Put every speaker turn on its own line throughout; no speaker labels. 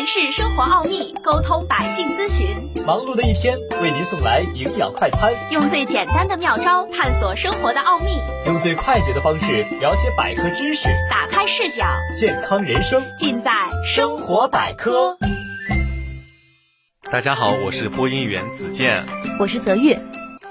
诠释生活奥秘，沟通百姓咨询。
忙碌的一天，为您送来营养快餐，
用最简单的妙招探索生活的奥秘，
用最快捷的方式了解百科知识，
打开视角，
健康人生
尽在
生活百科。
大家好，我是播音员子健，
我是泽玉。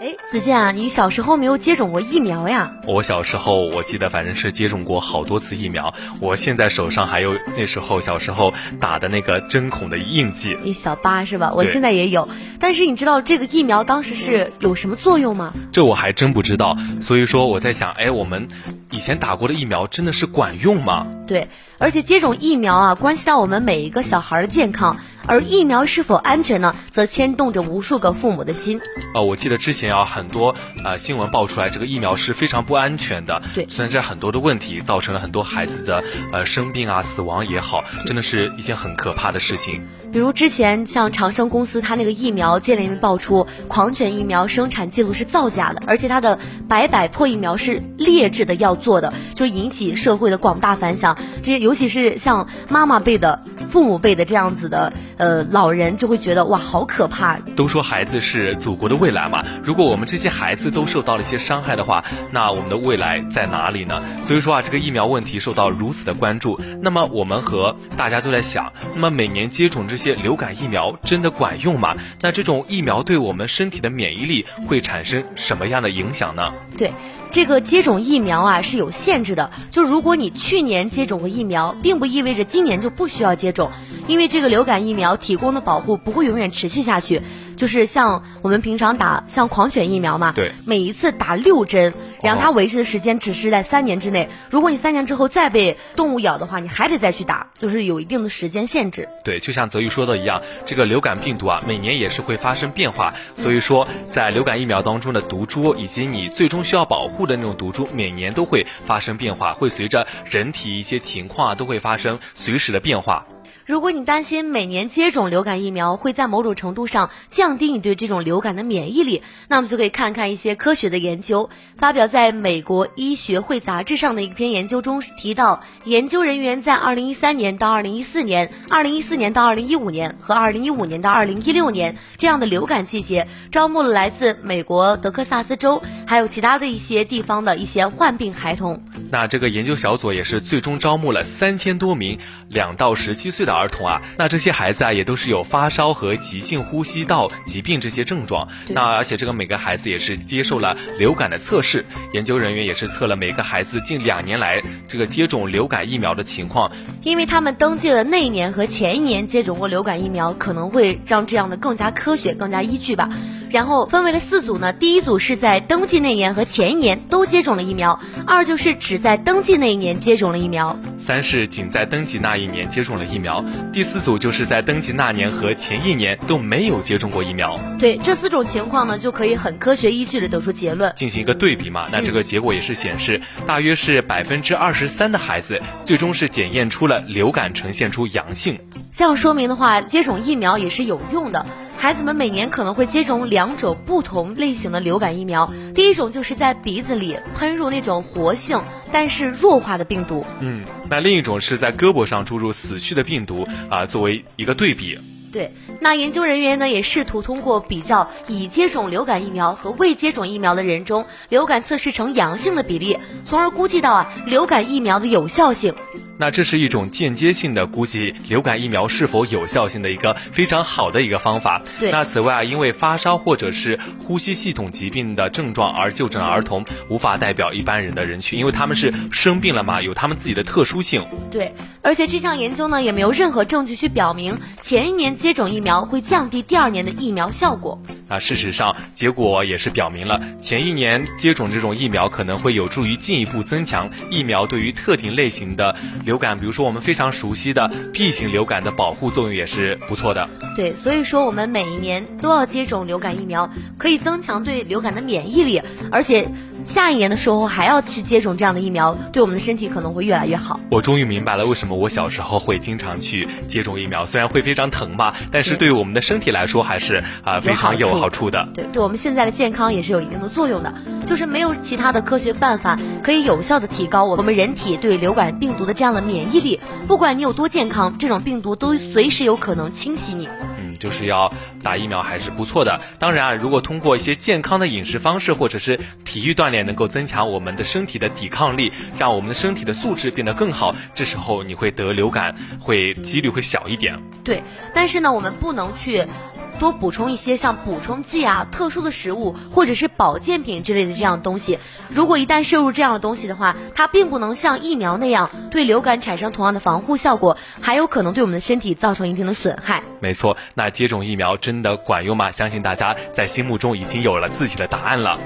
哎，子健啊，你小时候没有接种过疫苗呀？
我小时候我记得反正是接种过好多次疫苗，我现在手上还有那时候小时候打的那个针孔的印记。
一小疤是吧？我现在也有，但是你知道这个疫苗当时是有什么作用吗？
这我还真不知道，所以说我在想，哎，我们以前打过的疫苗真的是管用吗？
对，而且接种疫苗啊，关系到我们每一个小孩的健康。而疫苗是否安全呢？则牵动着无数个父母的心。
呃，我记得之前啊，很多呃新闻爆出来，这个疫苗是非常不安全的，
对，
存在很多的问题，造成了很多孩子的呃生病啊、死亡也好，真的是一件很可怕的事情。
比如之前像长生公司，它那个疫苗接连被爆出狂犬疫苗生产记录是造假的，而且它的白百破疫苗是劣质的要做的，就引起社会的广大反响。这些尤其是像妈妈辈的、父母辈的这样子的。呃，老人就会觉得哇，好可怕。
都说孩子是祖国的未来嘛，如果我们这些孩子都受到了一些伤害的话，那我们的未来在哪里呢？所以说啊，这个疫苗问题受到如此的关注，那么我们和大家都在想，那么每年接种这些流感疫苗真的管用吗？那这种疫苗对我们身体的免疫力会产生什么样的影响呢？
对。这个接种疫苗啊是有限制的，就如果你去年接种过疫苗，并不意味着今年就不需要接种，因为这个流感疫苗提供的保护不会永远持续下去。就是像我们平常打像狂犬疫苗嘛，
对，
每一次打六针，然后它维持的时间只是在三年之内。如果你三年之后再被动物咬的话，你还得再去打，就是有一定的时间限制。
对，就像泽宇说的一样，这个流感病毒啊，每年也是会发生变化，所以说在流感疫苗当中的毒株以及你最终需要保护的那种毒株，每年都会发生变化，会随着人体一些情况啊，都会发生随时的变化。
如果你担心每年接种流感疫苗会在某种程度上降低你对这种流感的免疫力，那么就可以看看一些科学的研究。发表在美国医学会杂志上的一篇研究中提到，研究人员在2013年到2014年、2014年到2015年和2015年到2016年这样的流感季节，招募了来自美国德克萨斯州还有其他的一些地方的一些患病孩童。
那这个研究小组也是最终招募了三千多名两到十七岁的。儿童啊，那这些孩子啊，也都是有发烧和急性呼吸道疾病这些症状。那而且这个每个孩子也是接受了流感的测试，研究人员也是测了每个孩子近两年来这个接种流感疫苗的情况。
因为他们登记了那一年和前一年接种过流感疫苗，可能会让这样的更加科学、更加依据吧。然后分为了四组呢，第一组是在登记那年和前一年都接种了疫苗，二就是只在登记那一年接种了疫苗，
三是仅在登记那一年接种了疫苗，第四组就是在登记那年和前一年都没有接种过疫苗。
对这四种情况呢，就可以很科学依据的得出结论，
进行一个对比嘛。那这个结果也是显示，大约是百分之二十三的孩子最终是检验出了流感，呈现出阳性。
这样说明的话，接种疫苗也是有用的。孩子们每年可能会接种两种不同类型的流感疫苗，第一种就是在鼻子里喷入那种活性但是弱化的病毒，
嗯，那另一种是在胳膊上注入死去的病毒啊，作为一个对比。
对，那研究人员呢也试图通过比较已接种流感疫苗和未接种疫苗的人中流感测试呈阳性的比例，从而估计到啊流感疫苗的有效性。
那这是一种间接性的估计流感疫苗是否有效性的一个非常好的一个方法。
对。
那此外啊，因为发烧或者是呼吸系统疾病的症状而就诊儿童，无法代表一般人的人群，因为他们是生病了嘛，有他们自己的特殊性。
对。而且这项研究呢，也没有任何证据去表明前一年接种疫苗会降低第二年的疫苗效果。
那事实上，结果也是表明了前一年接种这种疫苗可能会有助于进一步增强疫苗对于特定类型的。流感，比如说我们非常熟悉的 B 型流感的保护作用也是不错的。
对，所以说我们每一年都要接种流感疫苗，可以增强对流感的免疫力，而且下一年的时候还要去接种这样的疫苗，对我们的身体可能会越来越好。
我终于明白了为什么我小时候会经常去接种疫苗，虽然会非常疼吧，但是对于我们的身体来说还是啊非常有好处的。
对，对我们现在的健康也是有一定的作用的。就是没有其他的科学办法可以有效的提高我们人体对流感病毒的这样的免疫力。不管你有多健康，这种病毒都随时有可能侵袭你。
就是要打疫苗还是不错的。当然啊，如果通过一些健康的饮食方式或者是体育锻炼，能够增强我们的身体的抵抗力，让我们的身体的素质变得更好，这时候你会得流感会几率会小一点。
对，但是呢，我们不能去。多补充一些像补充剂啊、特殊的食物或者是保健品之类的这样的东西。如果一旦摄入这样的东西的话，它并不能像疫苗那样对流感产生同样的防护效果，还有可能对我们的身体造成一定的损害。
没错，那接种疫苗真的管用吗？相信大家在心目中已经有了自己的答案了。